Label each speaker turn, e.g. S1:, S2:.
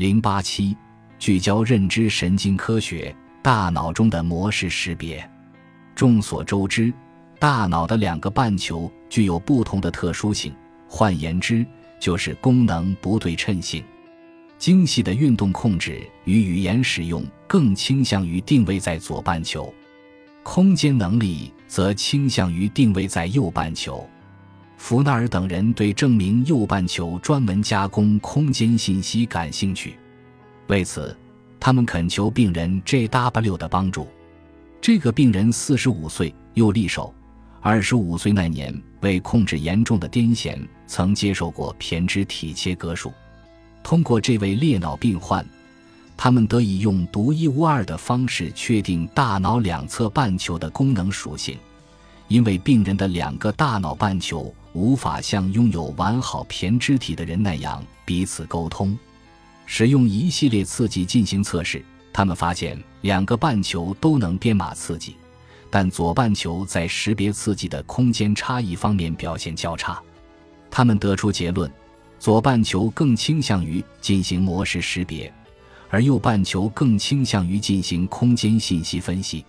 S1: 零八七聚焦认知神经科学，大脑中的模式识别。众所周知，大脑的两个半球具有不同的特殊性，换言之，就是功能不对称性。精细的运动控制与语言使用更倾向于定位在左半球，空间能力则倾向于定位在右半球。福纳尔等人对证明右半球专门加工空间信息感兴趣，为此，他们恳求病人 J.W. 的帮助。这个病人四十五岁，右利手，二十五岁那年为控制严重的癫痫，曾接受过胼胝体切割术。通过这位裂脑病患，他们得以用独一无二的方式确定大脑两侧半球的功能属性，因为病人的两个大脑半球。无法像拥有完好胼胝体的人那样彼此沟通。使用一系列刺激进行测试，他们发现两个半球都能编码刺激，但左半球在识别刺激的空间差异方面表现较差。他们得出结论：左半球更倾向于进行模式识别，而右半球更倾向于进行空间信息分析。